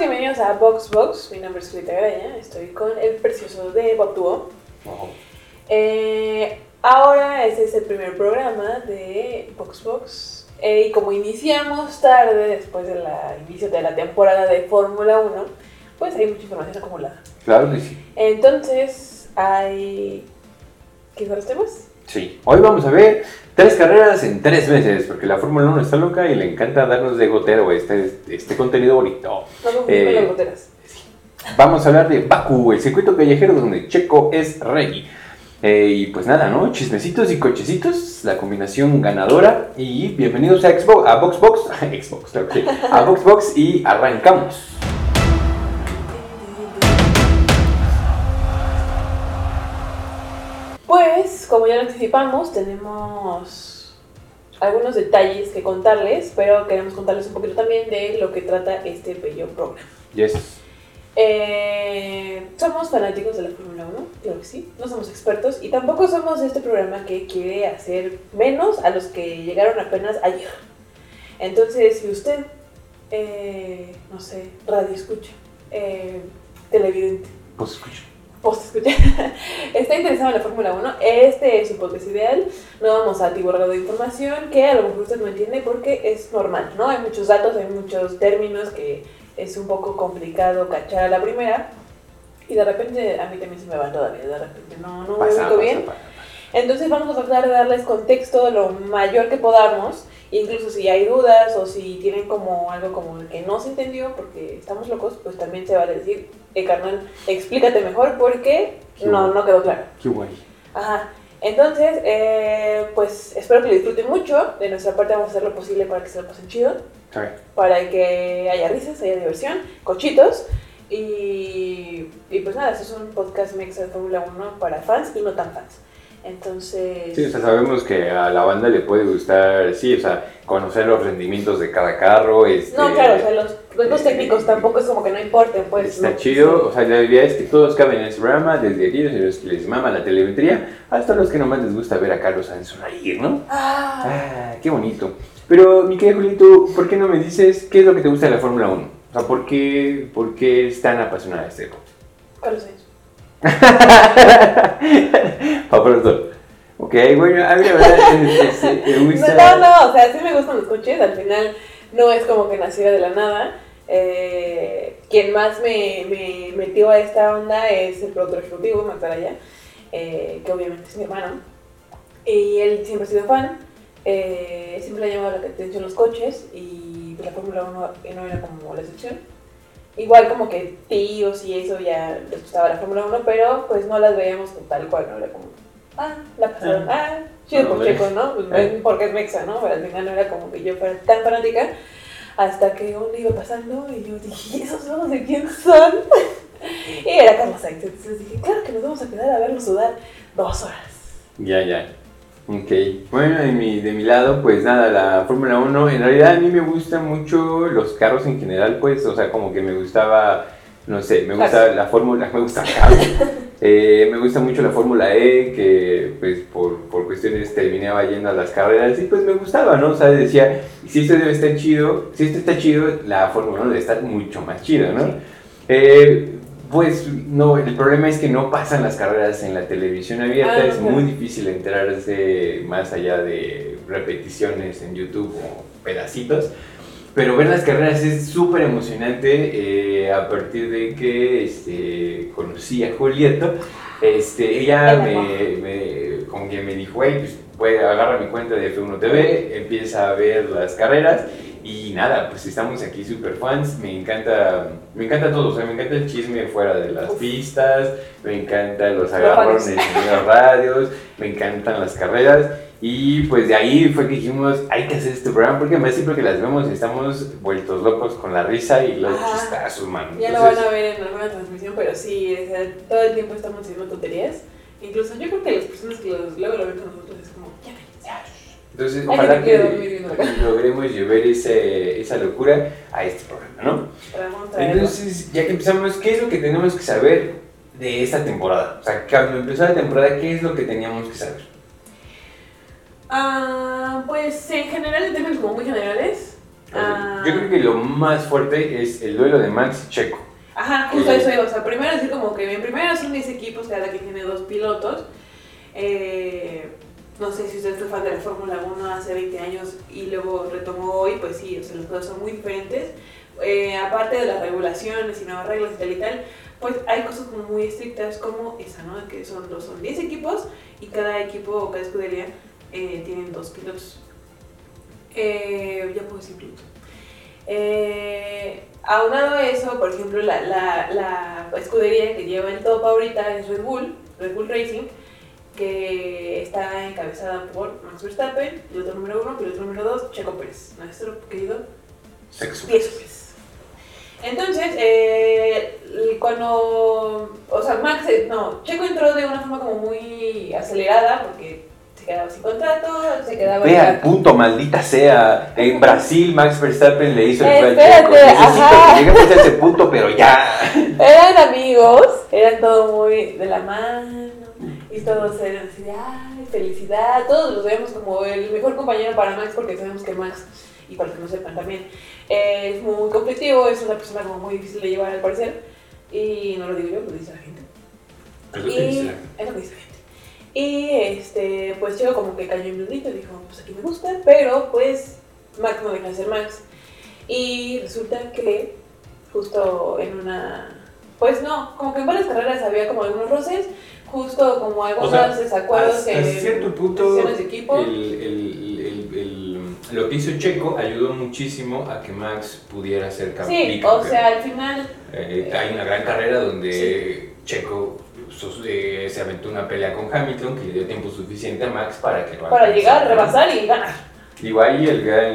bienvenidos a Box Box. Mi nombre es Julieta Graña, estoy con el precioso de Bob Duo. Eh, ahora ese es el primer programa de Box Box. Eh, y como iniciamos tarde, después del inicio de la temporada de Fórmula 1, pues hay mucha información acumulada. Claro que sí. Entonces, hay... ¿Qué son los temas? Sí. Hoy vamos a ver tres carreras en tres meses, porque la Fórmula 1 está loca y le encanta darnos de gotero este, este contenido bonito. Vamos a Eh, las goteras. Vamos a hablar de Baku, el circuito callejero donde Checo es rey. Eh, y pues nada, ¿no? Chismecitos y cochecitos, la combinación ganadora. Y bienvenidos a Xbox, a Boxbox, Xbox, claro que sí, a Boxbox y arrancamos. Pues, como ya lo anticipamos, tenemos algunos detalles que contarles, pero queremos contarles un poquito también de lo que trata este bello programa. Yes. Eh, somos fanáticos de la Fórmula 1, claro que sí, no somos expertos y tampoco somos de este programa que quiere hacer menos a los que llegaron apenas ayer. Entonces, si usted, eh, no sé, radio escucha, eh, televidente, Pues escucha. Post escucha, está interesado en la Fórmula 1, este es su podcast ideal. No vamos a atiborrar de información que a lo mejor usted no entiende porque es normal, ¿no? Hay muchos datos, hay muchos términos que es un poco complicado cachar a la primera. Y de repente, a mí también se me va todavía, de repente no, no me ubico pasa, bien. pasa. Entonces vamos a tratar de darles contexto lo mayor que podamos, incluso si hay dudas o si tienen como algo como que no se entendió porque estamos locos, pues también se vale decir, eh carnal, explícate mejor porque Sí, no, bueno. no quedó claro. Qué guay. Ajá. Entonces, eh, pues espero que lo disfruten mucho. De nuestra parte vamos a hacer lo posible para que se lo pasen chido, Sorry. para que haya risas, haya diversión, cochitos. Y, y pues nada, este es un podcast mexa de Fórmula 1 para fans y no tan fans. Entonces... Sí, o sea, sabemos que a la banda le puede gustar, sí, o sea, conocer los rendimientos de cada carro, este, No, claro, o sea, los técnicos tampoco es como que no importen, pues. está ¿no? chido, o sea, la idea es que todos caben en este programa, desde aquellos que les mama la telemetría, hasta los que nomás les gusta ver a Carlos Sainz sonreír, ¿no? Ah, Ah, qué bonito. Pero, mi querido Julito, ¿por qué no me dices qué es lo que te gusta de la Fórmula 1? O sea, ¿por qué, por qué eres tan apasionada de este deporte? Carlos Sainz. Pa' pronto. Ok, bueno, a mí la verdad es- es- me gusta... No, no, o sea, sí me gustan los coches, al final no es como que naciera de la nada. Eh, quien más me, me metió a esta onda es el productor ejecutivo, Max Araya, eh, que obviamente es mi hermano. Y él siempre ha sido fan, eh, siempre le ha llamado la atención los coches y la Fórmula 1 no era como la excepción. Igual como que tíos y eso ya les gustaba la Fórmula 1, pero pues no las veíamos como tal cual, no era como, ah, la pasaron, ah, chido por No, Checo, ¿no? Pues, Ah. porque es mexa, ¿no? Pero al final no era como que yo fuera tan fanática, hasta que uno iba pasando y yo dije, ¿y esos ojos de quién son? y era Carlos Sainz, entonces dije, claro que nos vamos a quedar a verlo sudar dos horas. Ya, ya. Ok. Bueno, de mi, de mi lado, pues nada, la Fórmula 1, en realidad a mí me gustan mucho los carros en general, pues, o sea, como que me gustaba, no sé, me gusta Cars. la Fórmula, me gusta. Eh, me gusta mucho la Fórmula E, que pues por, por cuestiones terminaba yendo a las carreras y pues me gustaba, ¿no? O sea, decía, si esto debe estar chido, si esto está chido, la Fórmula 1 debe estar mucho más chido, ¿no? Eh, pues no, el problema es que no pasan las carreras en la televisión abierta, Ah, es claro. muy difícil enterarse más allá de repeticiones en YouTube o pedacitos. Pero ver las carreras es súper emocionante eh, a partir de que este, conocí a Julieto. Este, ella me, me- como que me dijo, hey, pues voy a agarrar mi cuenta de F1 TV, empieza a ver las carreras y nada, pues estamos aquí super fans, me encanta, me encanta todo, o sea, me encanta el chisme fuera de las Uf. pistas, me encantan los agarrones en los radios, me encantan las carreras y pues de ahí fue que dijimos, hay que hacer este programa porque además siempre que las vemos estamos vueltos locos con la risa y los Ajá. chistazos, man. Ya lo Entonces, van a ver en alguna transmisión, pero sí, o sea, todo el tiempo estamos haciendo tonterías. Incluso yo creo que las personas que los- luego lo ven con nosotros es como, ya cállense". Entonces, ojalá que logremos llevar ese, esa locura a este programa, ¿no? Entonces, ya que empezamos, ¿qué es lo que tenemos que saber de esta temporada? O sea, cuando empezó la temporada, ¿qué es lo que teníamos que saber? Ah, pues en general, en términos como muy generales, Ah. Yo creo que lo más fuerte es el duelo de Max y Checo. Ajá, justo eso iba. O sea, primero así como que en primero son 10 equipos, cada quien tiene dos pilotos. Eh, no sé si usted fue fan de la Fórmula 1 hace 20 años y luego retomó hoy, pues sí, o sea, los juegos son muy diferentes. Eh, aparte de las regulaciones y nuevas reglas y tal y tal, pues hay cosas muy estrictas como esa, ¿no? Que son, son 10 equipos y cada equipo o cada escudería eh, tienen dos pilotos. Eh, ya puedo decir piloto. Eh, aunado a eso, por ejemplo, la, la, la escudería que lleva el top ahorita es Red Bull, Red Bull Racing, que está encabezada por Max Verstappen, piloto número uno, piloto número dos, Checo Pérez, nuestro querido Sexo. Pérez. Entonces, eh, cuando, o sea, Max, eh, no, Checo entró de una forma como muy acelerada porque se quedaba sin contrato, se quedaba... Ve al punto, maldita sea. En Brasil, Max Verstappen le hizo el Espérate. Necesito ajá. que lleguemos a ese punto, pero ya. Eran amigos, eran todo muy de la mano y todos eran así de ay, felicidad. Todos los vemos como el mejor compañero para Max porque sabemos que Max, y para que no sepan también, eh, es muy conflictivo, es una persona como muy difícil de llevar al parecer. Y no lo digo yo, lo dice la gente. Es lo que dice la gente. Y este, pues Checo como que cayó en blandito y dijo, pues aquí me gusta, pero pues Max no deja de ser Max. Y resulta que justo en una, pues no, como que en varias carreras había como algunos roces, justo como algunos sea, desacuerdos Hasta en cierto punto, el, el- el- lo que hizo Checo ayudó muchísimo a que Max pudiera ser cam- Sí, o sea, al final, Eh, hay una gran carrera donde Checo eh, se aventó una pelea con Hamilton que le dio tiempo suficiente a Max para que lo para llegar, rebasar y ganar. El, gran-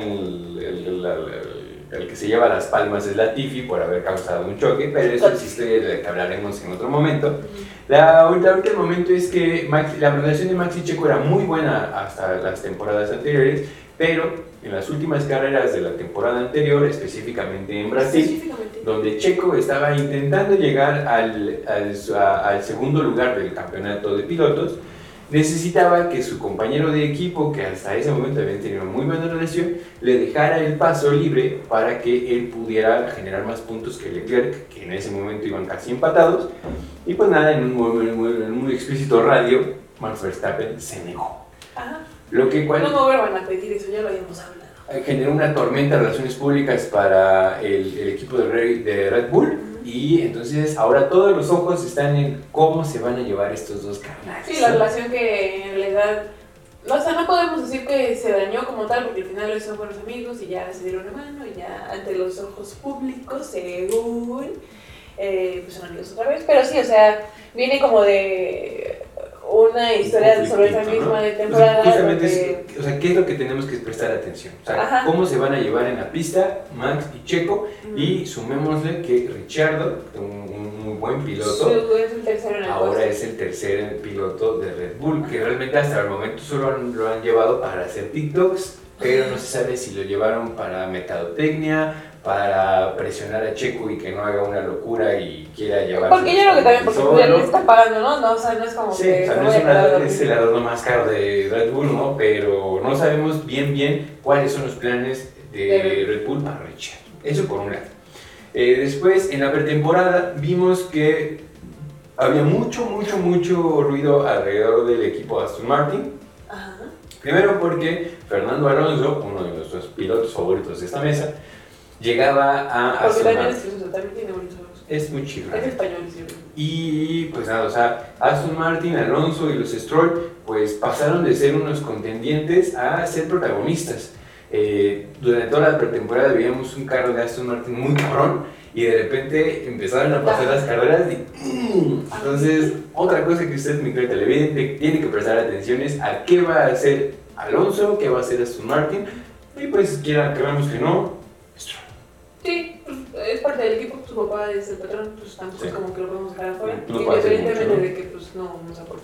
el, el- que se lleva las palmas es Latifi por haber causado un choque, pero eso es historia de la que hablaremos en otro momento. La, ahorita el momento es que Max- la relación de Max y Checo era muy buena hasta las temporadas anteriores, pero en las últimas carreras de la temporada anterior, específicamente en Brasil, Específicamente. donde Checo estaba intentando llegar al, al, a- al segundo lugar del campeonato de pilotos, necesitaba que su compañero de equipo, que hasta ese momento habían tenido muy buena relación, le dejara el paso libre para que él pudiera generar más puntos que Leclerc, que en ese momento iban casi empatados. Y pues nada, en un muy, muy- muy explícito radio, Max Verstappen se negó. Ajá. Lo que cual, No me vuelvan a pedir eso, ya lo habíamos hablado. generó una tormenta de relaciones públicas para el, el equipo de Red Bull y entonces ahora todos los ojos están en cómo se van a llevar estos dos carnales. Sí, la relación que en realidad, o sea, no podemos decir que se dañó como tal, porque al final son buenos amigos y ya se dieron la mano y ya ante los ojos públicos, según, eh, pues son amigos otra vez. Pero sí, o sea, viene como de una historia sobre esa misma ¿no? temporada. O sea, justamente donde- es, o sea, ¿qué es lo que tenemos que prestar atención? O sea, Ajá. cómo se van a llevar en la pista Max y Checo y sumémosle que Richardo, un, muy buen piloto, es el Ahora es el tercer piloto de Red Bull, que realmente hasta el momento solo han- lo han llevado para hacer TikToks, pero no se sabe si lo llevaron para mercadotecnia, para presionar a Checo y que no haga una locura y quiera llevar. Porque yo creo que también porque ya le está pagando, ¿no? No, o sea, no es como Sí, que o sea, se no es, una- es el adorno más caro de Red Bull, ¿no? Pero no sabemos bien bien cuáles son los planes de Red Bull para Richard. Eso por un lado. Eh, después, en la pretemporada, vimos que había mucho, mucho, mucho ruido alrededor del equipo Aston Martin. Ajá. Primero porque Fernando Alonso, uno de nuestros pilotos favoritos de esta mesa, llegaba a Porque Martin. es gracioso, también tiene bonitos ojos. Es muy chido. Es español, sí. Y pues nada, o sea, Aston Martin, Alonso y los Stroll pues pasaron de ser unos contendientes a ser protagonistas. Eh, durante toda la pretemporada veíamos un carro de Aston Martin muy cabrón y de repente empezaron a pasar las carreras y entonces otra cosa que usted mi querido televidente tiene que prestar atención es a qué va a hacer Alonso, qué va a hacer Aston Martin y pues quiera creamos que no. Sí, pues, es parte del equipo, su papá es el patrón, pues tampoco Sí. es como que lo podemos dejar afuera. No independientemente mucho, ¿no? de que pues no nos tanto.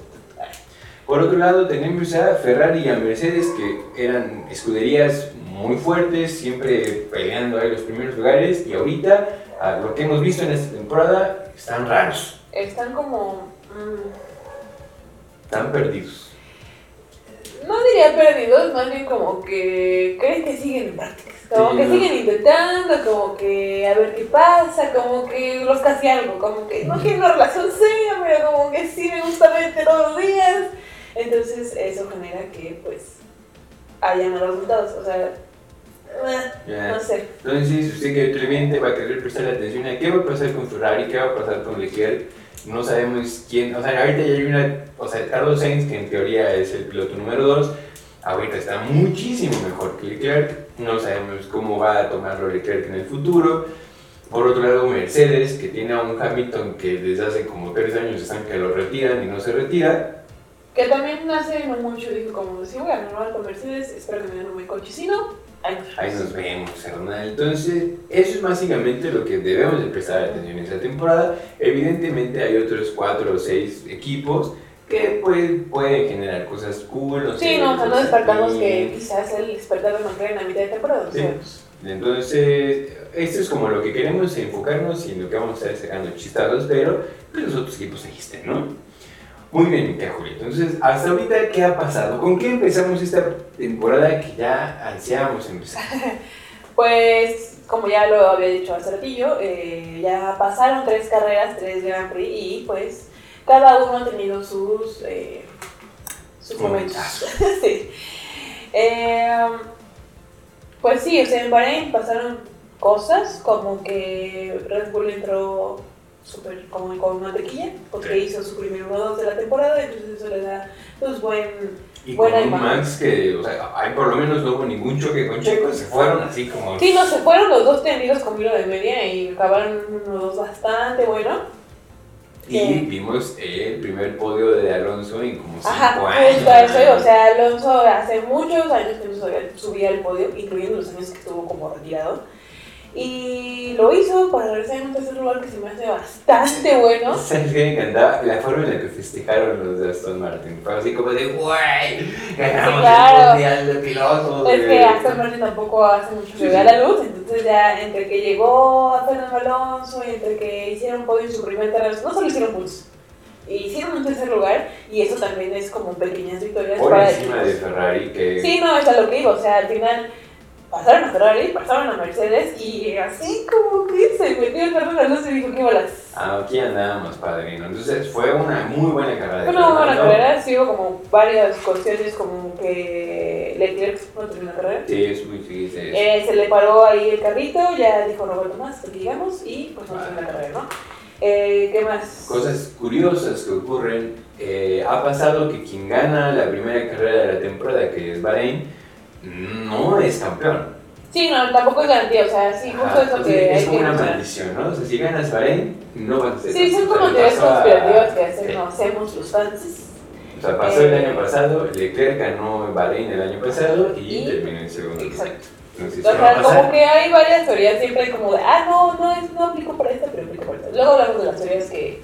Por otro lado, tenemos a Ferrari y a Mercedes, que eran escuderías muy fuertes, siempre peleando ahí los primeros lugares, y ahorita, a lo que hemos visto en esta temporada, están raros, Están como. mm, están perdidos. No diría perdidos, más bien como que creen que siguen en prácticas. Como Sí, que ¿no? siguen intentando, como que a ver qué pasa, como que los casi algo, como que no quiero una relación seria, pero como que sí me gusta verte todos los días. Entonces eso genera que pues haya malos resultados, o sea, Ya. no sé. Entonces, usted que televidente va a querer prestar atención a qué va a pasar con Ferrari, qué va a pasar con Leclerc. No sabemos quién, o sea, ahorita ya hay una, o sea, Carlos Sainz, que en teoría es el piloto número 2, ahorita está muchísimo mejor que Leclerc. No sabemos cómo va a tomarlo Leclerc en el futuro. Por otro lado, Mercedes, que tiene a un Hamilton que desde hace como tres años están que lo retiran y no se retira. Que también hace no mucho dijo como, si voy a renovar con Mercedes, espero que me den un buen coche, si no, ahí nos vemos, Hernán. Entonces, eso es básicamente lo que debemos de prestar atención en esta temporada. Evidentemente hay otros cuatro o seis equipos que pues, pueden generar cosas cool. no Sí, sé, no, o sea, no descartamos que quizás el despertar de McLaren a mitad de temporada. o Sí. sea, Entonces, esto es como lo que queremos enfocarnos y en lo que vamos a estar sacando chistazos, pero pues, los otros equipos estén, ¿no? Muy bien, Julia. Entonces, hasta ahorita, ¿qué ha pasado? ¿Con qué empezamos esta temporada que ya ansiábamos empezar? Pues, como ya lo había dicho hace ratillo, eh, ya pasaron tres carreras, tres Grand Prix y pues cada uno ha tenido sus, eh, sus momentos. sí. Eh, pues sí, o sea, en Bahrein pasaron cosas como que Red Bull entró súper como con mantequilla porque Sí. hizo su primer 1-2 de la temporada, entonces eso le da pues buen Y Buena con un. Max que, o sea, ahí por lo menos no hubo ningún choque con Checo, se fueron así como... Sí, no, se fueron los dos tendidos con hilo de media y acabaron uno dos bastante bueno. Y Sí. vimos el primer podio de Alonso en como cinco Ajá, años. justo eso, o sea, Alonso hace muchos años que no subía, subía al podio, incluyendo los años que estuvo como retirado. Y lo hizo para regresar en un tercer lugar que se me hace bastante bueno. ¿Sabes qué me encantaba? La forma en la que festejaron los de Aston Martin. Fue así como de, ¡guay! ¡Ganamos Sí, claro. el mundial de pilotos! Es que güey". Aston Martin tampoco hace mucho que vea la luz, entonces ya entre que llegó a Fernando Alonso y entre que hicieron podio en su primer terreno, no solo hicieron puntos, hicieron un tercer lugar y eso también es como pequeñas victorias Por para encima de. Ferrari, que... Sí, no, es a lo que digo, o sea, al final pasaron a Ferrari, pasaron a Mercedes y así como que se metió el Fernando Alonso y dijo, ¿qué bolas? Aquí andábamos, padrino. Entonces fue una muy buena carrera Fue una buena Fernando. carrera, sí hubo como varias cuestiones como que Leclerc no terminó la carrera. Sí, es muy sí. Eh, se le paró ahí el carrito, ya dijo no vuelto más, que llegamos y pues no terminó la carrera, ¿no? Eh, ¿Qué más? Cosas curiosas que ocurren. eh, ha pasado que quien gana la primera carrera de la temporada, que es Bahrein, no es campeón. Sí, no, tampoco es garantía, o sea, sí, justo Ajá, eso entonces, que es como una maldición, ¿no? O sea, si ganas Bahrein, no vas a ser Sí, son como teorías conspirativas que hacemos, hacemos los fans. O sea, pasó el Eh, año pasado, Leclerc ganó Bahrein el año pasado y, terminó en segundo. Exacto. Entonces, O ¿qué va a sea, como que hay varias teorías siempre como de, ah, no, no, es, no aplico para esta, pero aplico para esta. Luego hablamos de las teorías que,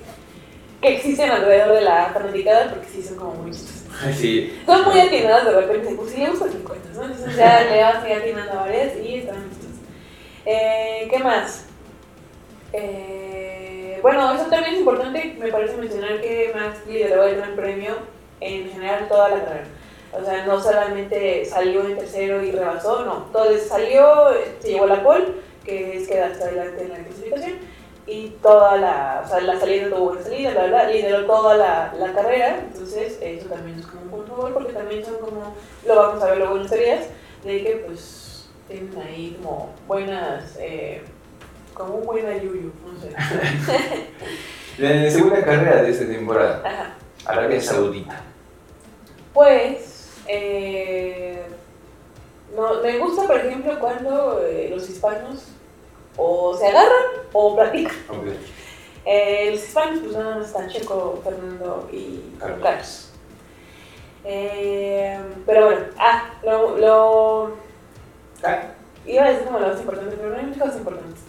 que existen alrededor de la fanaticada, porque sí son como muy chistosas. Sí. Son muy atinadas de repente, pues sí le gustan 50, ¿no? Entonces ya le vas a ir atinando a varias y están chistosas. Eh, ¿Qué más? Eh, bueno, eso también es importante, me parece mencionar que Max lideró el Gran Premio en general toda la carrera. O sea, no solamente salió en tercero y rebasó, no. Entonces salió, se llevó la pole, que es quedar hasta adelante en la clasificación, y toda la, o sea, la salida tuvo buena salida, la verdad, lideró toda la, la carrera, entonces eso también es como un punto favor, porque también son como, lo vamos a ver luego en teorías, de que pues tienen ahí como buenas, eh, como un buen ayuyo, no sé. La segunda carrera de esta temporada, Ajá. Arabia Saudita. Pues, eh, no, me gusta, por ejemplo, cuando eh, los hispanos o se agarran o platican. Eh, los hispanos, pues nada más están Checo, Fernando y Carlos. Carlos. Eh, pero bueno, ah, lo, lo, Ah, iba a decir como lo más importante, pero no hay muchas cosas importantes.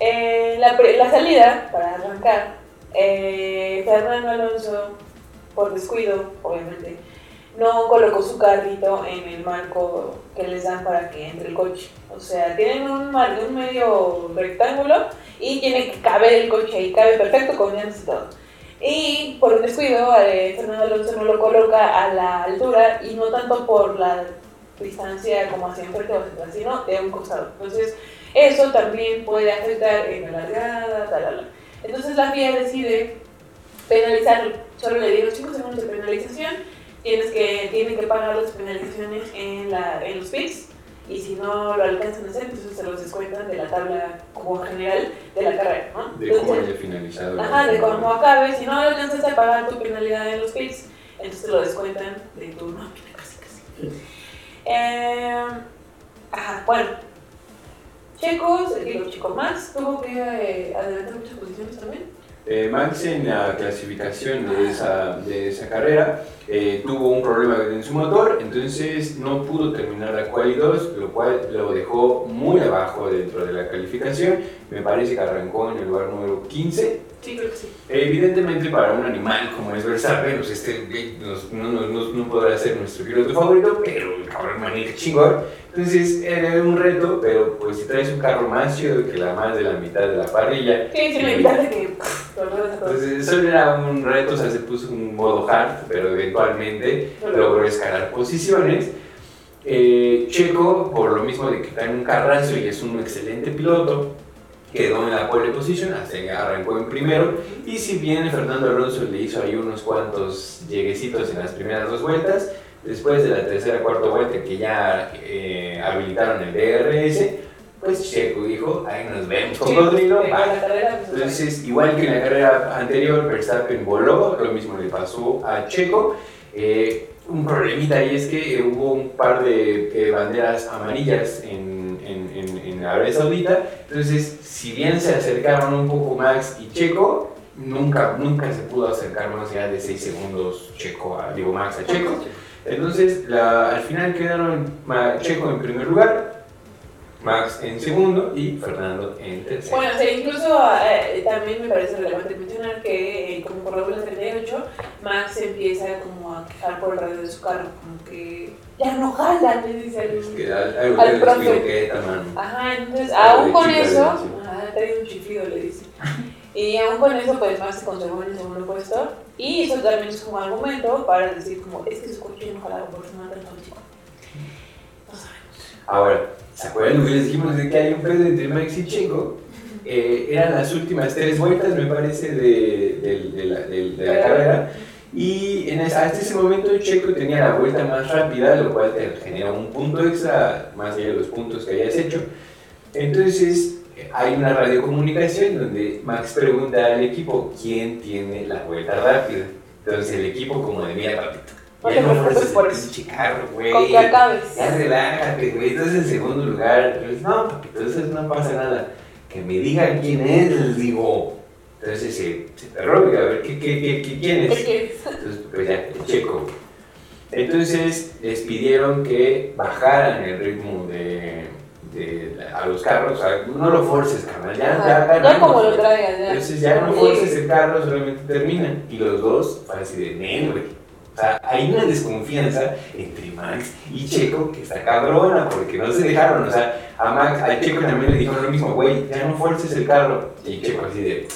Eh, la, la salida, para arrancar, Fernando Alonso, por descuido, obviamente, no colocó su carrito en el marco que les dan para que entre el coche. O sea, tienen un, mar- un medio rectángulo y tiene que caber el coche ahí, cabe perfecto con llantas y todo. Y por un descuido, eh, Fernando Alonso no lo coloca a la altura y no tanto por la distancia como hacia enfrente o hacia atrás, sino de un costado. Entonces, eso también puede afectar en la largada, tal, tal, tal. Entonces la FIA decide penalizarlo. Solo le dio 5 segundos de penalización. Tienes que, tienen que pagar las penalizaciones en, la, en los pits. Y si no lo alcanzan a hacer, entonces se los descuentan de la tabla como general de la carrera, ¿no? De cómo haya finalizado. Ajá, de cómo acabe. Si no alcanzas a pagar tu penalidad en los pits, entonces te lo descuentan de tu nómina, casi casi. Eh, ajá, bueno. Checos, digo, Chico Max tuvo que eh, adelantar muchas posiciones también. Eh, Max en la clasificación de esa, de esa carrera eh, tuvo un problema en su motor, entonces no pudo terminar la quali 2, lo cual lo dejó muy abajo dentro de la calificación. Me parece que arrancó en el lugar número 15. Sí, creo que sí. Evidentemente para un animal como es Verstappen, pues este nos- no, no, no- podrá ser nuestro piloto favorito, pero el cabrón maneja chingón. Entonces era un reto, pero pues si traes un carro más chido que la más de la mitad de la parrilla, Sí, sí, me encanta que entonces eso era un reto, o sea, se puso un modo hard, pero eventualmente logró escalar posiciones. Eh, Checo, por lo mismo de que está en un carrazo y es un excelente piloto, quedó en la pole position, hasta arrancó en primero. Y si bien Fernando Alonso le hizo ahí unos cuantos lleguecitos en las primeras dos vueltas, después de la tercera cuarta vuelta que ya eh, habilitaron el DRS, pues Checo dijo, ahí nos vemos, Sí, cocodrilo, bye". con la carrera, pues, Entonces, igual que en la carrera anterior, Verstappen voló, lo mismo le pasó a Checo. Eh, un problemita ahí es que hubo un par de eh, banderas amarillas en, en, en, en Arabia Saudita. Entonces, si bien se acercaron un poco Max y Checo, nunca, nunca se pudo acercar más allá de 6 segundos Checo a, digo, Max a Checo. Entonces, la- al final quedaron Checo en primer lugar, Max en segundo y Fernando en tercero. Bueno, sí, incluso eh, también me parece relevante mencionar que, eh, como por la vuelta 38, Max empieza como a quejar por el radio de su carro, como que ya no jala, le dice al- Es que al- Al profe. que. Ajá, entonces, aún con eso, ajá, trae un chiflido, le dice. Y aún con eso, pues Max se conservó en el segundo puesto. Y eso también es como argumento para decir, como, es que su coche no jalaba porque se mata el chico. Ahora, ¿se acuerdan lo que les dijimos de que hay un pedo entre Max y Checo? Eh, eran las últimas tres vueltas, me parece, de, la, carrera. Y en ese- hasta ese momento Checo tenía la vuelta más rápida, lo cual te genera un punto extra, más allá de los puntos que hayas hecho. Entonces, hay una radiocomunicación donde Max pregunta al equipo quién tiene la vuelta rápida. Entonces, el equipo, como de mira, papito, No ya te no preocupes por eso. pinche carro, güey. Con que acabes. Ya relájate, güey, estás en segundo lugar. Entonces, no, papito, eso no pasa nada. Que me digan quién es, les digo. Entonces se, se perró, y a ver, ¿qué, qué, qué, qué- quién ¿Qué es? quieres? Entonces, pues ya, checo. Entonces les pidieron que bajaran el ritmo de, de- a los carros. O sea, no lo forces, carnal, ya, ya Ajá, Ya ganamos, como lo traigan, ya. Entonces ya no forces el carro, solamente terminan. Y los dos, así de "Nel, güey. O sea, hay una desconfianza entre Max y Checo que está cabrona porque no se dejaron. O sea, a Max, a Checo también le dijeron lo mismo, güey, ya no forces el carro. Y Checo así de, el-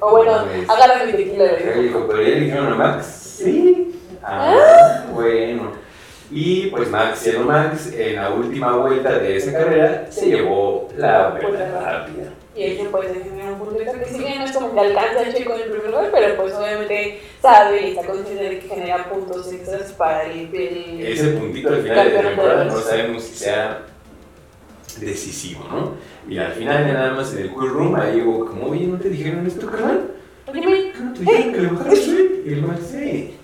O bueno, agarra mi tequila, pero ya le dijeron a Max, sí. Ah, bueno. Y pues Max, siendo Max, en la última vuelta de esa carrera, se llevó la vuelta rápida. Y eso pues genera un punto extra que si bien no es como que alcanza el chico en el primer lugar, pero pues obviamente sabe y está consciente de que genera puntos extras para el... el Ese puntito al final de la temporada no sabemos si sea decisivo, ¿no? Y al final ya nada más en el cool room ahí hubo como, oye, ¿no te dijeron esto, carnal? Oye, me- ¿No te dijeron que le bajaras, güey? Y el Max, sí,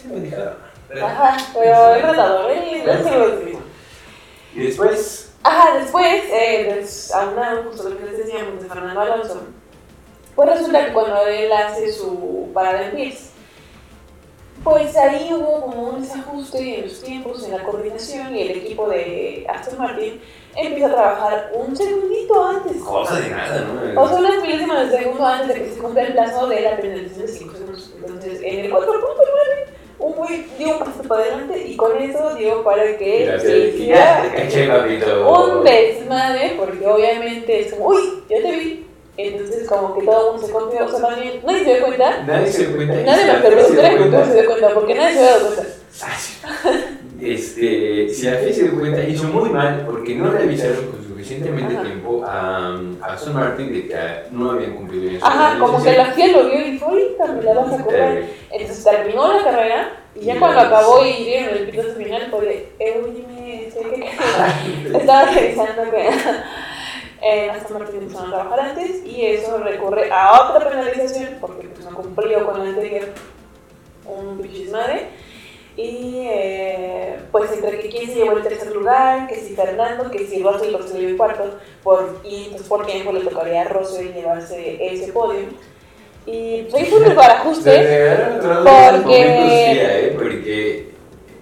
sí me dijeron. Ajá, pero es retador, dice. Y después, Ajá, después, eh, des- aunado justo lo que les decíamos de Fernando Alonso, pues resulta que cuando él hace su parada en pits, pues ahí hubo como un desajuste en los tiempos, en la coordinación y el equipo de Aston Martin empieza a trabajar un segundito antes. cosa de nada, ¿no? O sea, unas milésimas de segundo antes de que se cumpla el plazo de la penalización de 5 segundos. Entonces, en el 4.9, dio un paso para adelante y con eso dio para que se que ya hiciera te caché, papito. un desmadre, porque obviamente es como, uy, yo te vi Entonces, como que todo el mundo se confió, o sea, bien, nadie se dio cuenta. Nadie se dio cuenta. Nadie el FIA se dio cuenta. se dio cuenta, porque nadie se había dado cuenta. Este, si la FIA se dio cuenta, hizo muy mal porque no con suficientemente tiempo a, a Aston Martin de que no habían cumplido bien Ajá, como que la FIA lo vio y dijo, ahorita me la vas a cobrar. Eh, Entonces terminó la carrera y ya cuando acabó y dieron el pitazo final fue eh, oye, sé que estaba revisando que eh, Aston Martin empezaron a trabajar antes y eso recurre a otra penalización porque pues, no cumplió con la anterior un bichis madre. Y eh, pues entre que quién se llevó el tercer lugar, que si Fernando, que si Russell lo salió en cuarto, por, y entonces por tiempo le tocaría a Russell llevarse ese podio. Y pues fue un otros Porque- ¿eh? Porque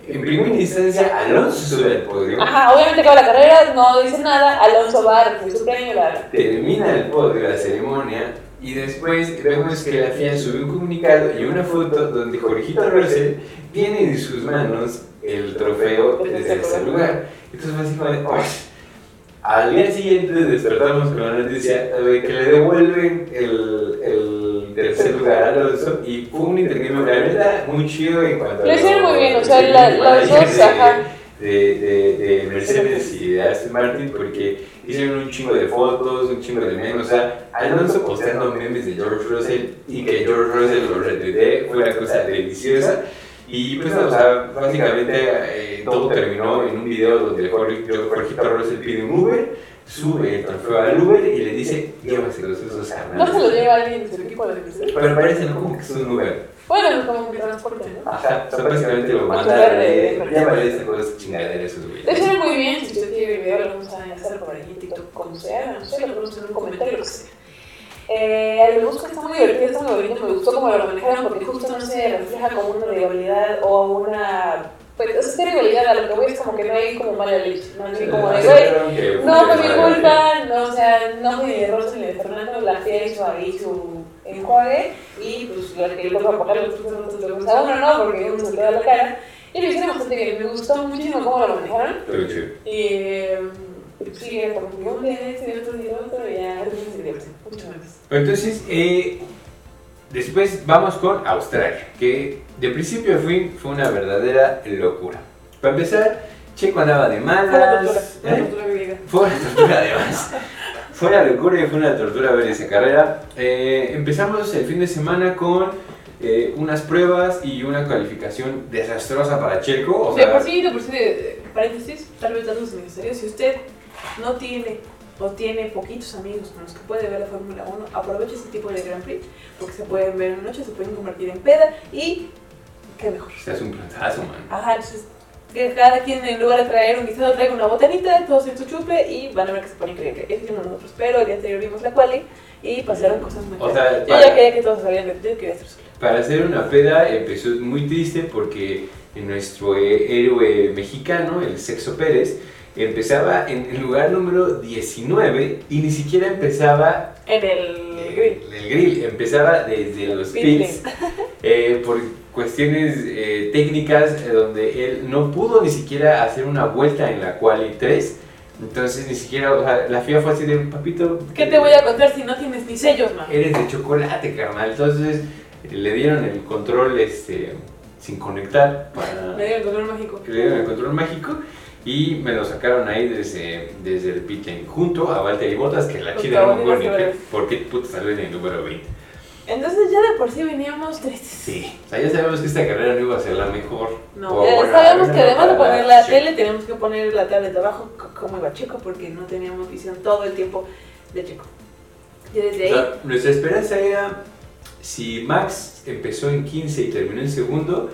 en primera instancia Alonso sube al podio. Ajá, obviamente acaba la carrera, no dice nada, Alonso va a su premio. Termina el podio, la ceremonia, y después vemos que la FIA sube un comunicado y una foto donde Jorgito Russell tiene en sus manos el trofeo de tercer lugar. Entonces fue así como de, "Uy". Al día siguiente despertamos con la noticia de que le devuelven el, el tercer lugar a Alonso y fue un intercambio, la verdad, muy chido en cuanto a Lo hicieron muy bien, o sea, la- los dos, de- ajá. de, de, de Mercedes y de Aston Martin porque hicieron un chingo de fotos, un chingo de memes, o sea, Alonso posteando memes de George Russell y que George Russell lo retuiteé, fue una cosa deliciosa. Y pues, o sea, básicamente eh, todo terminó en un video donde Jorge- Jorgito Russell pide un Uber, sube el trofeo al Uber y le dice, llévaselos esos No se lo lleva alguien de su equipo de. Pero parece ¿no? como que es un Uber. Bueno, como que transporte, ¿no? Ajá, o sea, básicamente lo Para mandan, de- eh, ya parece cosas chingaderas esos güeyes. hicieron muy bien, si usted quiere el video lo vamos a hacer por ahí en TikTok, como sea, no sé, lo ponemos en un comentario, lo que sea. Eh, me gusta, está muy divertido, está muy bonito, me gustó cómo lo manejaron porque justo no se refleja como una rivalidad o una... Pues, sea, esta rivalidad a lo que voy es como que no hay como mala leche, no hay como de, güey, no fue mi culpa, no, o sea, no fue ni de Rosa ni de Fernando, la hizo ahí su enjuague y pues la que le toca los a uno no, porque uno se queda la cara. Y lo hicieron bastante bien, me gustó muchísimo cómo lo manejaron. Y eh, sigue como que un día este y otro día otro ya es mucho más. Entonces, eh, después vamos con Australia, que de principio a fin fue una verdadera locura. Para empezar, Checo andaba de malas. fue una ¿eh? tortura griega. Fue una tortura además. Fue una locura y fue una tortura ver esa carrera. Eh, empezamos el fin de semana con eh, unas pruebas y una calificación desastrosa para Checo. O de sea, por sí, de por sí, de- paréntesis, tal vez datos innecesarios. Si usted no tiene o tiene poquitos amigos con los que puede ver la Fórmula 1, aproveche ese tipo de Grand Prix porque se pueden ver en noche, se pueden convertir en peda y qué mejor. se hace un plantazo, man. Ajá, entonces que cada quien en lugar de traer un guisado traiga una botanita, todos en su chupe y van a ver que se pone increíble. Eso hicimos nosotros, pero el día anterior vimos la quali y pasaron cosas muy O sea, Yo para- ya quería que todos de yo quería estar sola. Para hacer una peda empezó muy triste porque nuestro eh, héroe mexicano, el Sexo Pérez, empezaba en el lugar número 19 y ni siquiera empezaba En el eh, grill. el grill, empezaba desde los Pit pits eh, por cuestiones eh, técnicas eh, donde él no pudo ni siquiera hacer una vuelta en la quali 3. Entonces ni siquiera, o sea, la FIA fue así de papito. ¿Qué te voy a contar si no tienes ni sellos, man? Eres de chocolate, carnal. Entonces eh, le dieron el control este, sin conectar para. Me dio el color mágico. Le dieron el control mágico y me lo sacaron ahí desde, desde el pit lane junto a Valtteri Bottas, que la chida no me acuerdo ni caballeros qué- por qué puto salió en el número 20. Entonces ya de por sí veníamos tristes. Sí, o sea, ya sabemos que esta carrera no iba a ser la mejor. No, O, ya bueno, al que además de poner la sí. tele teníamos que poner la tablet de abajo como iba Checo porque no teníamos visión todo el tiempo de Checo. Y desde O ahí, sea, nuestra esperanza era, si Max empezó en 15 y terminó en segundo,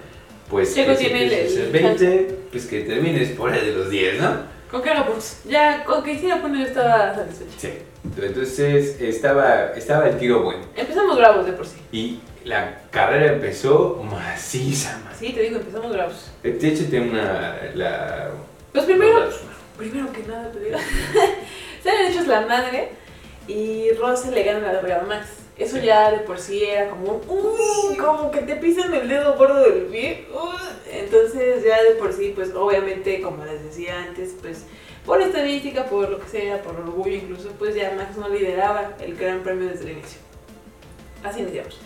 pues Checo tiene el- el 20, pues que termines por ahí de los 10, ¿no? Con qué puntos. Ya con que hiciera yo estaba satisfecha. Sí. Entonces estaba, estaba el tiro bueno. Empezamos bravos de por sí. Y la carrera empezó maciza, man. Sí, te digo, empezamos bravos. Échate una... La, Pues primero, la- primero que nada te digo, se han hecho la madre y Rose le gana la largada a Max. Eso ya de por sí era como, uy, como que te pisan el dedo gordo del pie. Entonces ya de por sí, pues obviamente, como les decía antes, pues por estadística, por lo que sea, por orgullo incluso, pues ya Max no lideraba el Gran Premio desde el inicio. Así decíamos.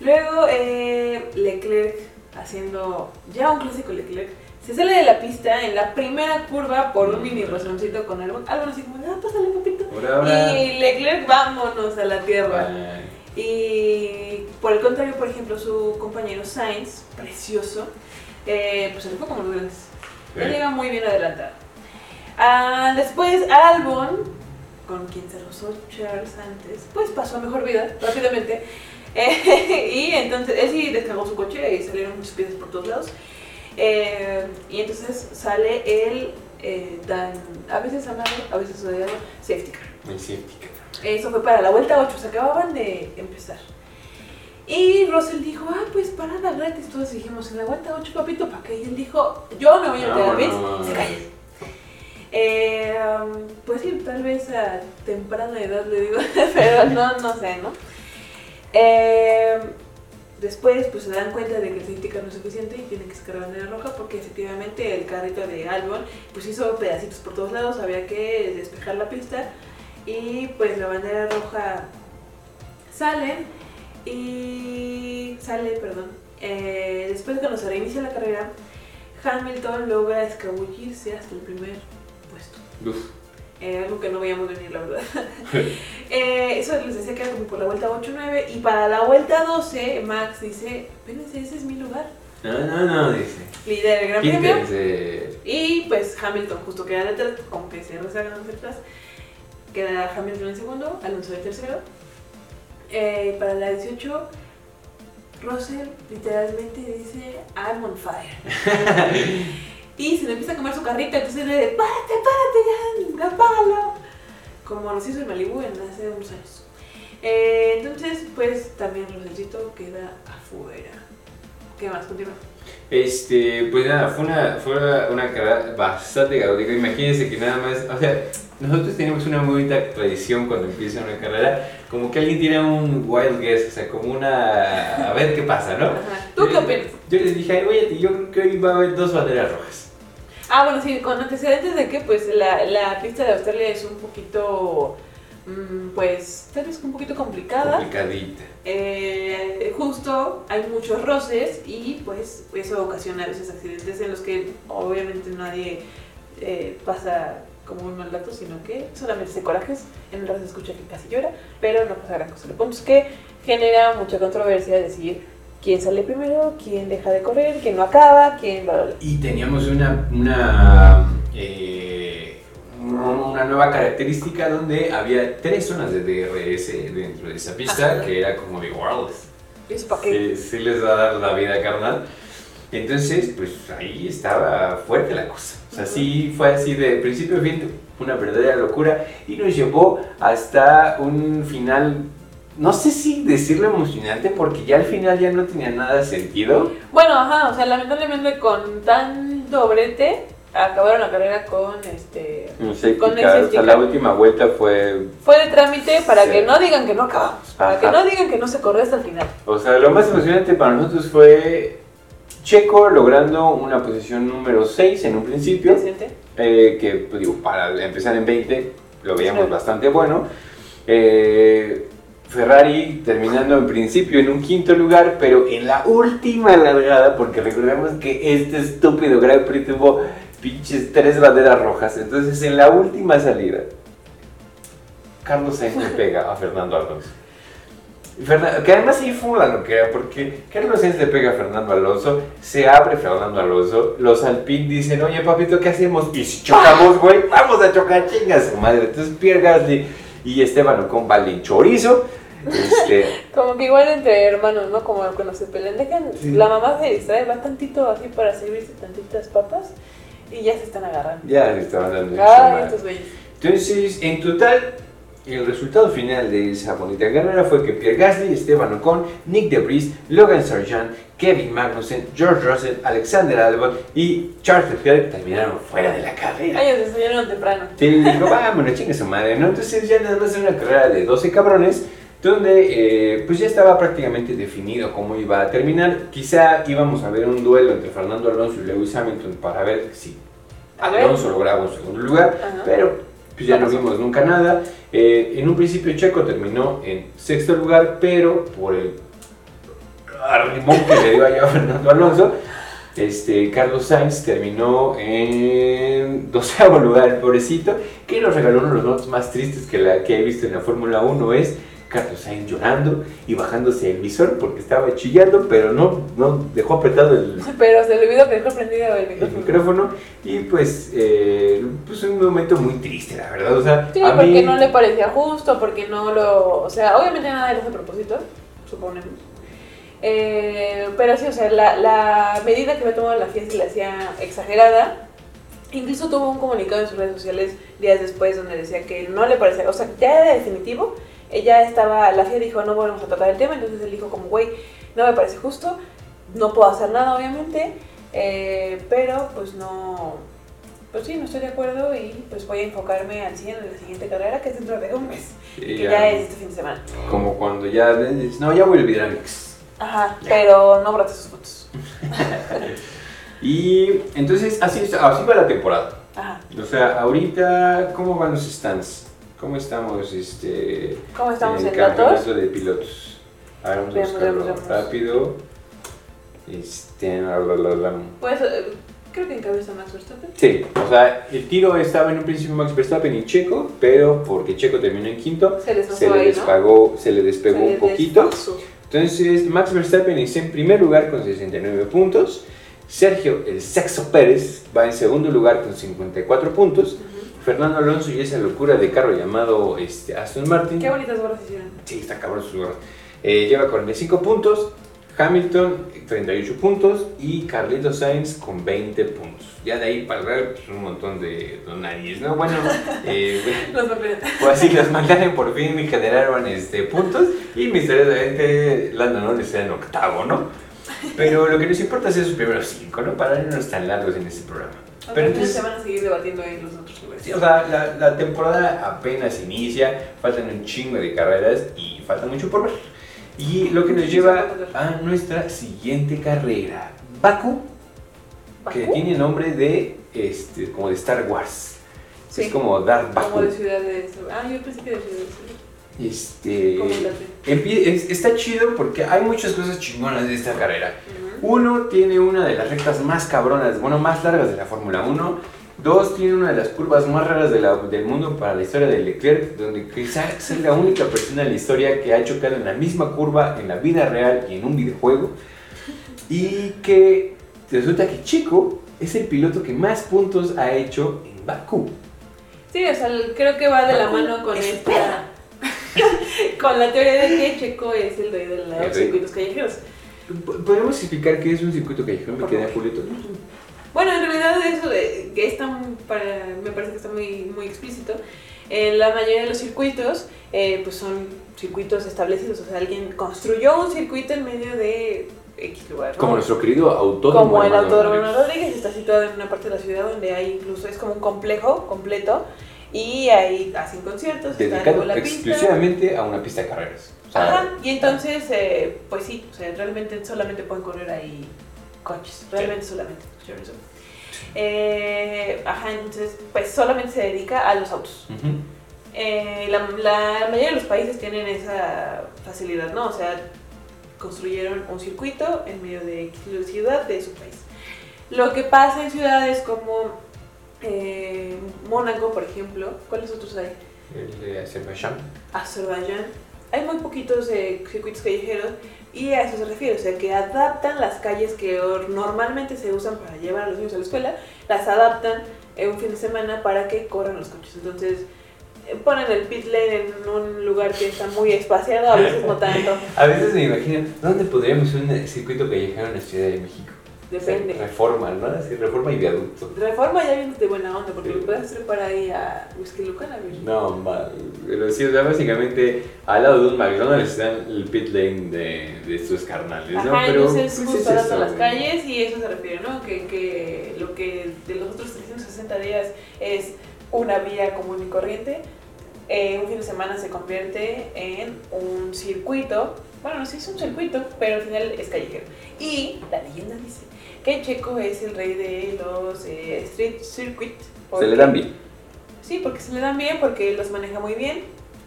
Luego eh, Leclerc haciendo ya un clásico Leclerc. Se sale de la pista en la primera curva por un mini rozoncito con algo, algo así como, ah, pásale papito. Y Leclerc, vámonos a la tierra. Y por el contrario, por ejemplo, su compañero Sainz, precioso, eh, pues se le fue como los grandes. Él iba muy bien adelantado. Ah, después Albon, con quien se rozó Charles antes, pues pasó a mejor vida rápidamente. y entonces él sí descargó su coche y salieron muchas piezas por todos lados. Eh, y entonces sale el eh, tan, a veces amado, a veces odiado, safety car. El safety car. Eso fue para la vuelta 8, se acababan de empezar. Y Russell dijo, ah, pues parada gratis. Todos dijimos, en la vuelta 8, papito, ¿para qué? Y él dijo, yo me voy a meter a se calla. Eh, pues sí, tal vez a temprana edad le digo, pero no, no sé, ¿no? Eh, después pues se dan cuenta de que el safety no es suficiente y tienen que sacar bandera roja porque efectivamente el carrito de Albon pues hizo pedacitos por todos lados, había que despejar la pista y pues la bandera roja sale y sale, perdón, eh, después de cuando se reinicia la carrera, Hamilton logra escabullirse hasta el primer eh, algo que no veíamos venir, la verdad. eh, eso les decía que era como por la vuelta 8-9. Y para la vuelta 12, Max dice: Espérense, ese es mi lugar. No, no, no, dice. Líder del Gran Premio. Y pues Hamilton, justo queda detrás, como que se rezagan detrás. Queda Hamilton en segundo, Alonso en tercero. Eh, para la 18, Russell literalmente dice: I'm on fire. y se le empieza a comer su carrito, entonces le dice, párate, párate, ya, apágalo. Como nos hizo el Malibu en hace unos años. Eh, entonces, pues también Roselcito queda afuera. ¿Qué más? Continúa. Este, pues nada, fue una, fue una carrera bastante caótica. Imagínense que nada más, o sea, nosotros tenemos una muy bonita tradición cuando empieza una carrera, como que alguien tiene un wild guess, o sea, como una, a ver qué pasa, ¿no? ¿Tú qué opinas? Yo les dije, oye, yo creo que hoy va a haber dos banderas rojas. Ah, bueno, sí, con antecedentes de que pues la, la pista de Australia es un poquito, mm, pues, tal vez un poquito complicada. Complicadita. Eh, justo hay muchos roces y pues eso ocasiona a veces accidentes en los que obviamente nadie eh, pasa como un mal dato, sino que solamente se corajes, en el rato se escucha que casi llora, pero no pasa gran cosa. El punto es que genera mucha controversia decir quién sale primero, quién deja de correr, quién no acaba, quién... Y teníamos una, una, eh, una nueva característica donde había tres zonas de DRS dentro de esa pista, que era como de wireless. ¿Es para qué? Sí, les va a dar la vida carnal. Entonces, pues ahí estaba fuerte la cosa. O sea, sí fue así de principio a fin, una verdadera locura y nos llevó hasta un final no sé si decirlo emocionante porque ya al final ya no tenía nada de sentido. Bueno, ajá, o sea, lamentablemente con tan doblete acabaron la carrera con este con o sea, la última vuelta fue fue de trámite para que no digan que no acabamos, para que no digan que no se corrió hasta el final. O sea, lo más emocionante para nosotros fue Checo logrando una posición número 6 en un principio, eh, que pues, digo, para empezar en 20 lo veíamos bastante bueno. Eh, Ferrari terminando en principio en un quinto lugar, pero en la última largada, porque recordemos que este estúpido Grand Prix tuvo pinches tres banderas rojas, entonces en la última salida, Carlos Sainz le pega a Fernando Alonso. que además ahí fue la loquera, porque Carlos Sainz le pega a Fernando Alonso, se abre Fernando Alonso, los Alpine dicen, oye papito, ¿qué hacemos? Y si chocamos, güey, vamos a chocar, chingas, madre. Entonces Pierre Gasly y Esteban Ocon valen chorizo. Este... como que igual entre hermanos, ¿no? Como cuando se pelean, dejan, la mamá se distrae, va tantito así para servirse tantitas papas y ya se están agarrando. Ya se estaban dando. Estos bellos. Entonces, en total, el resultado final de esa bonita carrera fue que Pierre Gasly, Esteban Ocon, Nick DeVries, Logan Sargent, Kevin Magnussen, George Russell, Alexander Albon y Charles Leclerc terminaron fuera de la carrera. Ay, se temprano. Sí, dijo, vámonos, chingue su madre, ¿no? Entonces ya nada más es una carrera de 12 cabrones donde eh, pues ya estaba prácticamente definido cómo iba a terminar. Quizá íbamos a ver un duelo entre Fernando Alonso y Lewis Hamilton para ver si. Alonso lograba un segundo lugar, Ajá. pero pues ya No vimos nunca nada. Eh, en un principio Checo terminó en sexto lugar, pero por el arrimón que le dio allá a Fernando Alonso, este, Carlos Sainz terminó en doceavo lugar, el pobrecito, que nos regaló uno de los momentos más tristes que, la, que he visto en la Fórmula 1 es Carlos Sainz llorando y bajándose el visor porque estaba chillando, pero no, no dejó apretado el, Pero se le olvidó que dejó prendido el el micrófono. micrófono y pues, eh, pues un momento muy triste, la verdad. O sea, Sí, a porque mí, no le parecía justo, porque no lo... O sea, obviamente nada era a propósito, suponemos. Eh, pero sí, o sea, la, la medida que había tomado la FIA se le hacía exagerada. Incluso tuvo un comunicado en sus redes sociales días después donde decía que no le parecía, o sea, ya era definitivo. Ella estaba, la FIA dijo no volvemos a tratar el tema, entonces él dijo como, güey, no me parece justo, no puedo hacer nada obviamente, eh, pero pues no, pues sí, no estoy de acuerdo y pues voy a enfocarme al 100 en la siguiente carrera que es dentro de un mes, que ya, ya es este fin de semana. como cuando ya dices, no, ya voy a olvidar a mi ex. Ajá, pero no brotes sus fotos. Y entonces así, así va la temporada. Ajá. O sea, ahorita, ¿cómo van los stands? ¿Cómo estamos este, ¿Cómo estamos en en el datos? campeonato de pilotos? A ver, vamos a buscarlo veamos, veamos. rápido. Este, la, la, la. Pues eh, creo que encabeza Max Verstappen. Sí, o sea, el tiro estaba en un principio Max Verstappen y Checo, pero porque Checo terminó en quinto, Se les se le ahí, ¿no? despegó, se le despegó Se un poquito. Entonces, Max Verstappen está en primer lugar con 69 puntos. Sergio, el Sexo Pérez, va en segundo lugar con 54 puntos. Ujú. Fernando Alonso y esa locura de carro llamado este, Aston Martin. Qué bonitas gorras hicieron. Sí, está cabrón sus gorras. Eh, lleva 45 puntos. Hamilton, 38 puntos. Y Carlitos Sainz con 20 puntos. Ya de ahí para arriba, pues, un montón de donadis, ¿no? Bueno, eh, Los pues así los McLaren por fin generaron este, puntos y misteriosamente Lando Norris está en octavo, ¿no? Pero lo que nos importa es esos primeros cinco, ¿no? Para no tan largos en este programa. Pero Pero entonces, se van a seguir debatiendo en los otros lugares. sí, o sea, la, la temporada apenas inicia, faltan un chingo de carreras y falta mucho por ver. Y lo que nos lleva a nuestra siguiente carrera, Baku, que ¿Bakú? tiene nombre de, este, como de Star Wars. Sí. Es como Darth Baku. Como de ciudad de... Ah, yo pensé que de ciudad de... Este, está chido porque hay muchas cosas chingonas de esta carrera. Uno, tiene una de las rectas más cabronas, bueno, más largas de la Fórmula 1. Dos, tiene una de las curvas más raras de la- del mundo para la historia de Leclerc, donde quizás es la única persona en la historia que ha chocado en la misma curva en la vida real y en un videojuego. Y que resulta que Chico es el piloto que más puntos ha hecho en Bakú. Sí, o sea, creo que va de la mano con es esta... con la teoría de que Checo es el rey de El los rey. circuitos callejeros. P- ¿Podemos explicar qué es un circuito callejero? Me favor. Julito. Bueno, en realidad eso de, que está, para, me parece que está muy, muy explícito. En la mayoría de los circuitos, eh, pues son circuitos establecidos. O sea, alguien construyó un circuito en medio de X lugar. ¿no? Como nuestro querido autódromo. Como el Autódromo Rodríguez. Rodríguez está situado en una parte de la ciudad donde hay incluso, es como un complejo completo. Y ahí hacen conciertos, Dedicado la pista. exclusivamente a una pista de carreras. O sea, Ajá, y entonces, eh, pues sí, o sea, realmente solamente pueden correr ahí coches, realmente solamente. escucharon eso? Eh, ajá, entonces, pues solamente se dedica a los autos. ujú. Eh, la, la mayoría de los países tienen esa facilidad, ¿no? O sea, construyeron un circuito en medio de la ciudad de su país. Lo que pasa en ciudades como eh, Mónaco, por ejemplo, ¿cuáles otros hay? El de Azerbaiyán. Azerbaiyán, hay muy poquitos eh, circuitos callejeros y a eso se refiere, o sea que adaptan las calles que or- normalmente se usan para llevar a los niños a la escuela, las adaptan en un fin de semana para que corran los coches. Entonces eh, ponen el pit lane en un lugar que está muy espaciado, a veces no tanto, A veces me imagino, ¿dónde podríamos hacer un circuito callejero en la Ciudad de México? Depende. Reforma, ¿no? Así, reforma y viaducto. Reforma ya viene de buena onda, porque lo puedes hacer para ahí a Whisky Lucan, a ver. No, mal. Pero sí, o sea, básicamente al lado de un McDonald's están el pit lane de, de sus carnales, ¿no? Ajá, Pero entonces pues, es eso, las calles y eso se refiere, ¿no? Que, que lo que de los otros 360 días es una vía común y corriente, eh, un fin de semana se convierte en un circuito. Bueno, no sé si es un circuito, pero al final es callejero. Y la leyenda dice que Checo es el rey de los eh, street circuit. Se le dan bien. Sí, porque se le dan bien, porque él los maneja muy bien,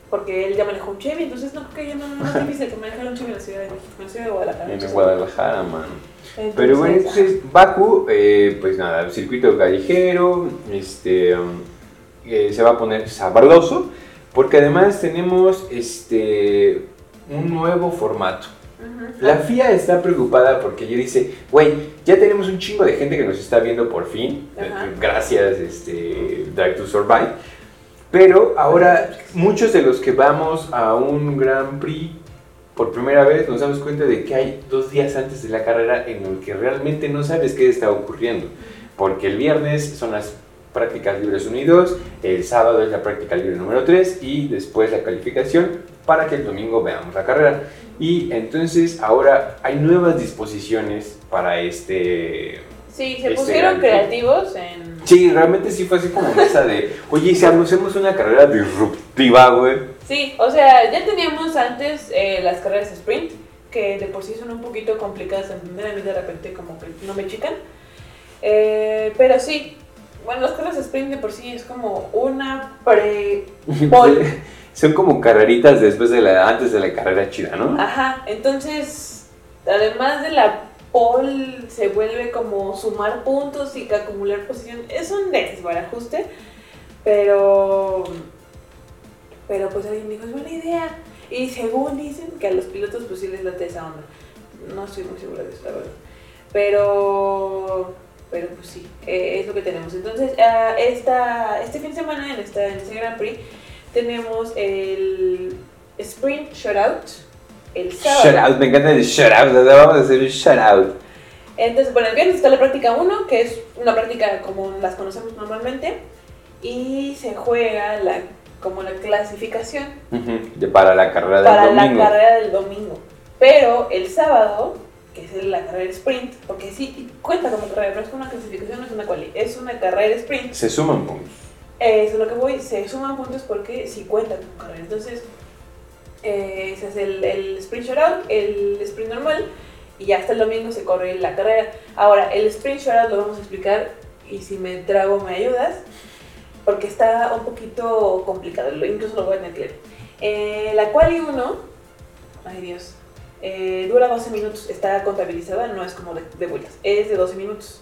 porque él ya manejó un Chevy, entonces no creo que ya no, no es difícil que manejar un Chevy en la Ciudad de México, en la Ciudad de Guadalajara. En Guadalajara, mano. Entonces, Pero bueno, entonces Baku, eh, pues nada, circuito callejero, este, um, eh, se va a poner sabroso, porque además tenemos este, un nuevo formato. La FIA está preocupada porque ella dice, güey, ya tenemos un chingo de gente que nos está viendo por fin, eh, gracias este, Drive to Survive, pero ahora muchos de los que vamos a un Grand Prix por primera vez nos damos cuenta de que hay dos días antes de la carrera en el que realmente no sabes qué está ocurriendo, porque el viernes son las prácticas libres 1 y 2, el sábado es la práctica libre número 3 y después la calificación para que el domingo veamos la carrera. Y entonces ahora hay nuevas disposiciones para este... Sí, se Este pusieron creativos en... Sí, realmente sí fue así como esa de, oye, si hacemos una carrera disruptiva, güey. Sí, o sea, ya teníamos antes eh, las carreras sprint, que de por sí son un poquito complicadas de entender, a mí de repente como que no me chican. Eh, pero sí, bueno, las carreras sprint de por sí es como una pre... Son como carreritas después de la, antes de la carrera chida, ¿no? Ajá, entonces, además de la pole, se vuelve como sumar puntos y acumular posición. Es un desbarajuste, pero... Pero pues alguien dijo, es buena idea. Y según dicen que a los pilotos pues sí les late esa onda. No estoy muy segura de eso, la verdad. Pero... Pero pues sí, eh, es lo que tenemos. Entonces, ah, esta, este fin de semana en, esta, en este Grand Prix tenemos el Sprint Shootout el sábado. Shout out, me encanta el shout out, vamos a hacer un shout out. Entonces, bueno, el viernes está la práctica 1, que es una práctica como las conocemos normalmente, y se juega la, como la clasificación Ujú, de- Para la carrera del para domingo. la carrera del domingo. Pero el sábado, que es la carrera sprint, porque sí cuenta como carrera, no es una clasificación, no es una quali, es una carrera sprint. Se suman puntos. Eh, Eso es lo que voy, se suman puntos porque sí cuentan como carrera. Entonces, eh, se el, el sprint shootout, el sprint normal, y ya hasta el domingo se corre la carrera. Ahora, el sprint shootout lo vamos a explicar, y si me trago me ayudas, porque está un poquito complicado, incluso lo voy a tener. Eh, la quali 1, ay Dios, eh, dura 12 minutos, está contabilizada, no es como de, de es de 12 minutos.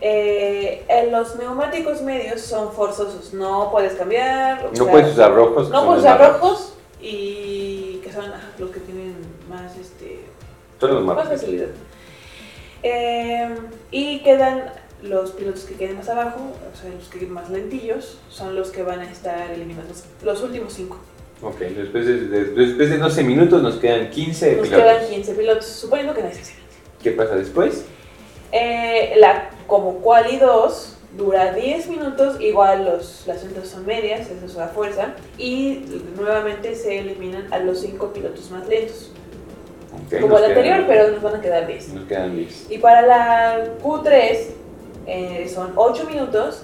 Eh, en los neumáticos medios son forzosos, no puedes cambiar. No sea, puedes usar rojos. no puedes usar rojos y que son los que tienen más, este, Son los más más facilidad. Eh, y quedan los pilotos que queden más abajo, o sea, los que queden más lentillos, son los que van a estar eliminados, los últimos 5. Ok, después de, de- después de 12 minutos nos quedan 15 Nos pilotos. quedan 15 pilotos, suponiendo que nadie se accidente. ¿Qué pasa después? Eh, la, como quali 2 dura 10 minutos, igual los, las ventas son medias, eso es la fuerza, y nuevamente se eliminan a los 5 pilotos más lentos, Ok, como el anterior, quedan- pero nos van a quedar 10. Nos quedan 10. Y para la Q3 eh, son 8 minutos,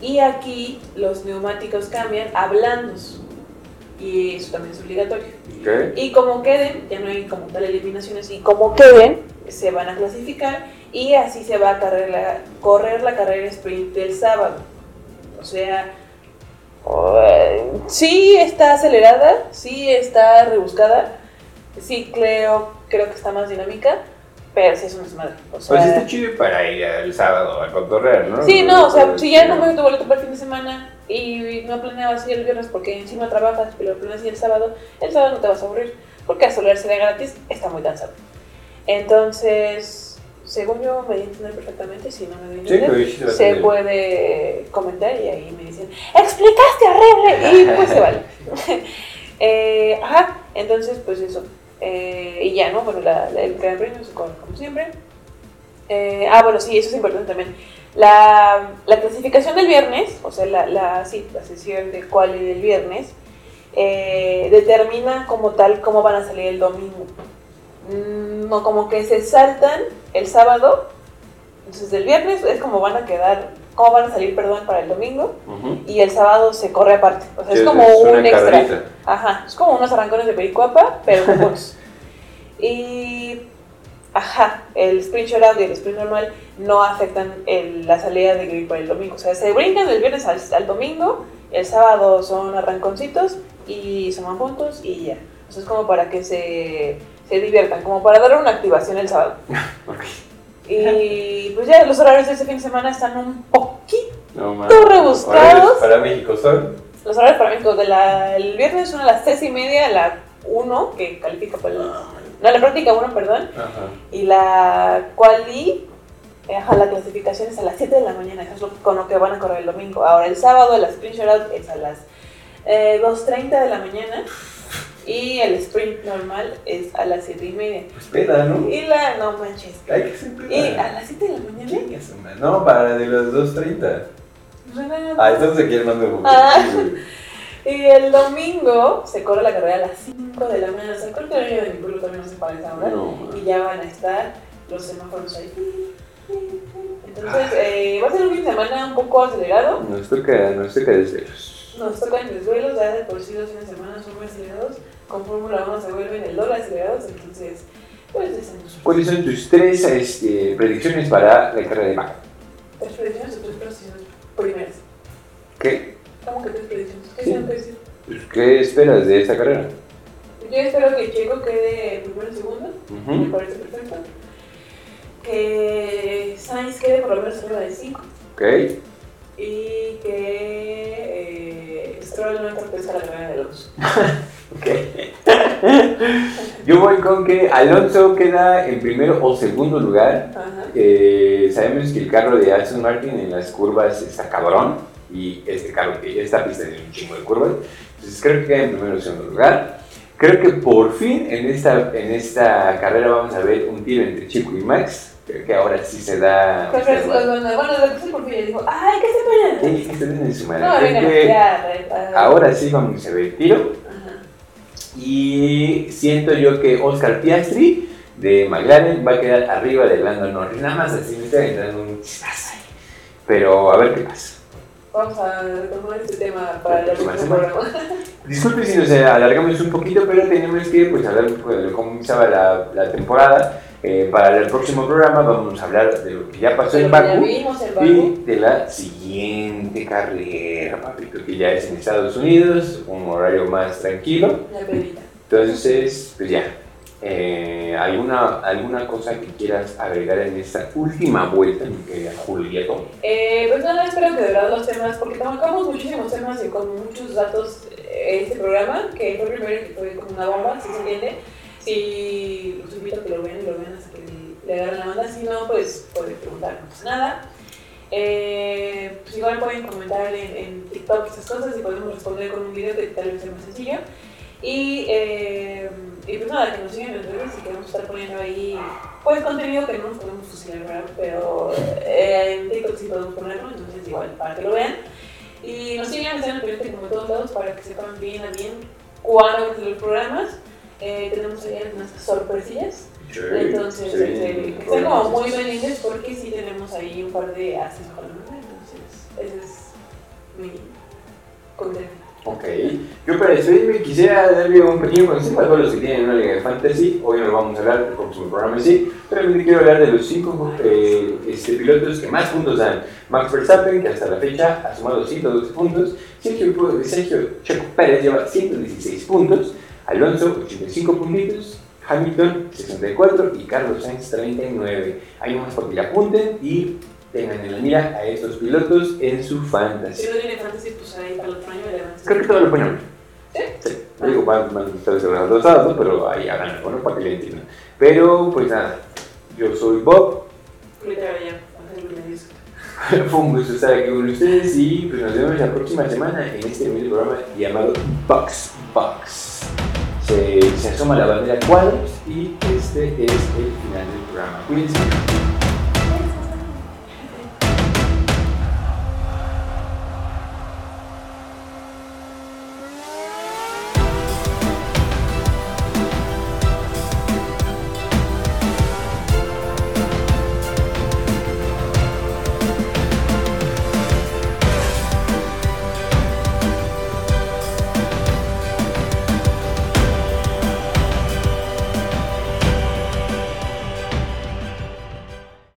y aquí los neumáticos cambian a blandos, y eso también es obligatorio. Ok. Y como queden, ya no hay como tal eliminaciones, y como queden, se van a clasificar y así se va a correr la, correr la carrera sprint del sábado. O sea, eh, sí está acelerada, sí está rebuscada, sí creo, creo que está más dinámica, pero sí es un desmadre. O sea, Pues está chido para ir el sábado a cotorrear, ¿no? Sí, no, o sea, Pues, si ya sí. compraste tu boleto para el fin de semana y no planeabas ir el viernes porque encima trabajas, pero planeas ir el sábado, el sábado no te vas a aburrir, porque asolearse de gratis está muy cansado. Entonces, según yo me di a entender perfectamente, si no me doy a entender, sí se entender. puede comentar y ahí me dicen, explicaste horrible, y pues se vale. Eh, ajá, entonces pues eso. Eh, y ya, ¿no? Bueno, la, la- el Gran Premio se corre como siempre. Eh, ah, bueno, sí, eso es importante también. La, la clasificación del viernes, o sea, la, la, sí, la sesión de quali del viernes, eh, determina como tal cómo van a salir el domingo. Mm, No, como que se saltan el sábado, entonces del viernes es como van a quedar cómo van a salir, perdón, para el domingo. Y el sábado se corre aparte. O sea, es Sí, como es una un extra. carrerita. Ajá, es como unos arrancones de pericuapa, pero con box. Y, ajá, el sprint shootout y el sprint normal no afectan el- la salida de grid para el domingo. O sea, se brincan del viernes al, al domingo, el sábado son arranconcitos y suman puntos y ya. Sea, es como para que se, se diviertan, como para dar una activación el sábado. Y pues ya los horarios de este fin de semana están un poquito No rebuscados. Para México son. Los horarios para México, de la, el viernes son a las 6 y media, la 1, que califica para el... No, la práctica 1, perdón. Ajá. Y la quali, eh, ajá, la clasificación es a las 7 de la mañana, eso es lo- con lo que van a correr el domingo. Ahora el sábado la sprint shootout es a las eh, 2.30 de la mañana y el sprint normal es a las 7 y media. Pues peda, ¿no? Y la, no manches. Hay que ser peda. Y a las 7 de la mañana. Chinga su madre. No, para de las 2.30. René, Ah, entonces aquí el mando de Ah. Y el domingo se corre la carrera a las 5 de la mañana. O sea, creo que el horario de mi pueblo también no se para esa hora. No, Y ya van a estar los semáforos ahí. Entonces, eh, va a ser un fin de semana un poco acelerado. Nos toca, nos toca desvelos. Nos tocan desvelos, ya de por sí los fines de semana son muy acelerados. Con Fórmula 1 se vuelven el doble acelerados. Entonces, pues deseamos ¿Cuáles son tus tres este, predicciones para la carrera de Mac? tres predicciones o tres predicciones primeras. ¿Qué? ¿Cómo que tres predicciones? ¿Qué Sí. decir? Pues, ¿Qué esperas de esta carrera? Yo espero que Checo quede primero y segundo. Me Ujú. parece perfecto. Que Sainz quede por lo menos arriba de 5 Ok. y que eh, Stroll no entorpezca la carrera de Alonso. Ok. Yo voy con que Alonso queda en primero o segundo lugar. Eh, sabemos que el carro de Aston Martin en las curvas está cabrón y este carro, esta pista tiene un chingo de curvas. Entonces creo que queda en primero o segundo lugar. Creo que por fin en esta, en esta carrera vamos a ver un tiro entre Chico y Max. Creo que ahora sí se da. Bueno, bueno, lo que se por fin dijo, ¡ay, qué se Sí, que estén en su madre. No, venga, que ya, ahora sí vamos a ver el tiro. Y siento yo que Oscar Piastri de McLaren va a quedar arriba de Lando Norris. Nada más así me está entrando un chispazo ahí. Pero a ver qué pasa. Vamos a retomar este tema para el próximo programa. Disculpe si nos alargamos un poquito, pero tenemos que pues, hablar de cómo estaba la, la temporada. Eh, para el próximo programa vamos a hablar de lo que ya pasó en Baku. y de la siguiente carrera, papito, que ya es en Estados Unidos, un horario más tranquilo. La. Entonces, pues ya. Eh, ¿alguna, ¿Alguna cosa que quieras agregar en esta última vuelta, mi querida Julieta? Eh, pues nada, espero que de verdad los temas, porque tocamos muchísimos temas y con muchos datos eh, este programa, que fue el primero que fue como una bomba, si se entiende. Si los invito a que lo vean y lo vean hasta que le agarren la onda, si no, pues pueden preguntar, no pasa nada. Eh, pues igual pueden comentar en, en TikTok estas cosas y podemos responder con un video que tal vez sea más sencillo. Y, eh, y pues nada, que nos sigan en redes y que vamos a estar poniendo ahí pues contenido que no nos podemos fusilar, ¿verdad? Pero eh, en TikTok sí podemos ponerlo, entonces igual para que lo vean. Y nos sigan, estén al pendiente como en todos lados para que sepan bien a bien cuándo van a los programas. Eh, tenemos ahí unas sorpresillas. Entonces, este, que estén como muy pendientes porque sí tenemos ahí un par de haces manga. Entonces, ese es mi contenido. Ok. Yo para despedirme quisiera darle un pequeño consejo a todos los que tienen una liga de fantasy. Hoy no vamos a hablar del próximo programa sí, pero también quiero hablar de los cinco eh, este, pilotos que más puntos dan. Max Verstappen, que hasta la fecha ha sumado 112 puntos. Sergio, Sergio Checo Pérez lleva 116 puntos. Alonso, 85 puntitos. Hamilton, 64 y Carlos Sainz, 39. Hay más para que le apunten y tengan en la mira a estos pilotos en su fantasy. Si no tiene fantasy, pues ahí para el otro año a Creo que todo lo ponen. ¿Sí? Sí. No digo, van, van a estar los sábados, pero ahí hagan algo, ¿no? Para que le entiendan. Pero, pues nada, yo soy Bob. Fue un gusto estar aquí con ustedes y pues nos vemos la próxima semana en este mismo programa llamado Box Box. Se, se asoma la bandera cuadros y este es el final del programa.